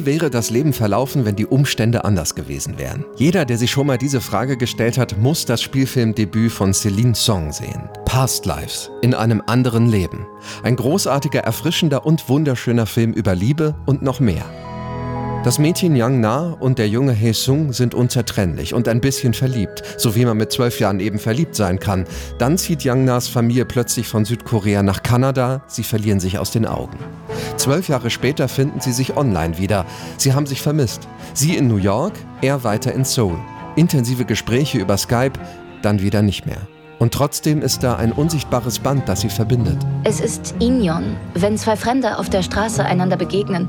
Wie wäre das Leben verlaufen, wenn die Umstände anders gewesen wären? Jeder, der sich schon mal diese Frage gestellt hat, muss das Spielfilmdebüt von Celine Song sehen. Past Lives, in einem anderen Leben. Ein großartiger, erfrischender und wunderschöner Film über Liebe und noch mehr. Das Mädchen Yang Na und der junge Hee Sung sind unzertrennlich und ein bisschen verliebt, so wie man mit zwölf Jahren eben verliebt sein kann. Dann zieht Yang Nas Familie plötzlich von Südkorea nach Kanada, sie verlieren sich aus den Augen. Zwölf Jahre später finden sie sich online wieder. Sie haben sich vermisst. Sie in New York, er weiter in Seoul. Intensive Gespräche über Skype, dann wieder nicht mehr. Und trotzdem ist da ein unsichtbares Band, das sie verbindet. Es ist Inyon, wenn zwei Fremde auf der Straße einander begegnen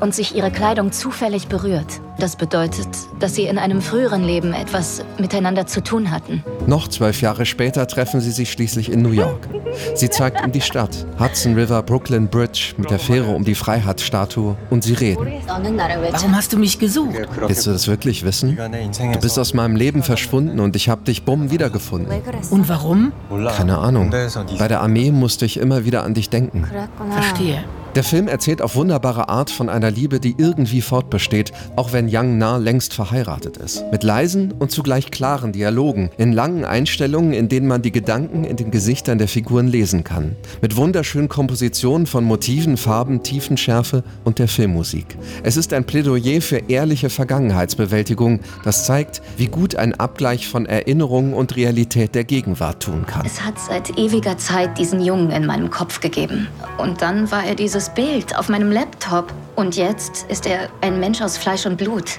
und sich ihre Kleidung zufällig berührt. Das bedeutet, dass sie in einem früheren Leben etwas miteinander zu tun hatten. Noch zwölf Jahre später treffen sie sich schließlich in New York. Sie zeigt ihm die Stadt, Hudson River, Brooklyn Bridge mit der Fähre um die Freiheitsstatue und sie reden. Warum hast du mich gesucht? Willst du das wirklich wissen? Du bist aus meinem Leben verschwunden und ich habe dich bumm wiedergefunden. Und warum? Keine Ahnung. Bei der Armee musste ich immer wieder an dich denken. Verstehe. Der Film erzählt auf wunderbare Art von einer Liebe, die irgendwie fortbesteht, auch wenn Yang Na längst verheiratet ist. Mit leisen und zugleich klaren Dialogen, in langen Einstellungen, in denen man die Gedanken in den Gesichtern der Figuren lesen kann. Mit wunderschönen Kompositionen von Motiven, Farben, Tiefenschärfe und der Filmmusik. Es ist ein Plädoyer für ehrliche Vergangenheitsbewältigung, das zeigt, wie gut ein Abgleich von Erinnerungen und Realität der Gegenwart tun kann. Es hat seit ewiger Zeit diesen Jungen in meinem Kopf gegeben. Und dann war er dieses dieses Bild auf meinem Laptop. Und jetzt ist er ein Mensch aus Fleisch und Blut.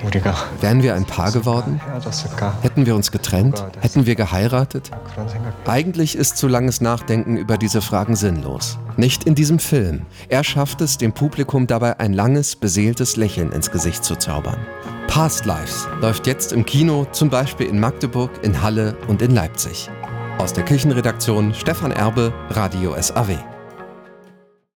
Wären wir ein Paar geworden? Hätten wir uns getrennt? Hätten wir geheiratet? Eigentlich ist zu langes Nachdenken über diese Fragen sinnlos. Nicht in diesem Film. Er schafft es, dem Publikum dabei ein langes, beseeltes Lächeln ins Gesicht zu zaubern. Past Lives läuft jetzt im Kino, zum Beispiel in Magdeburg, in Halle und in Leipzig. Aus der Kirchenredaktion Stefan Erbe, Radio SAW.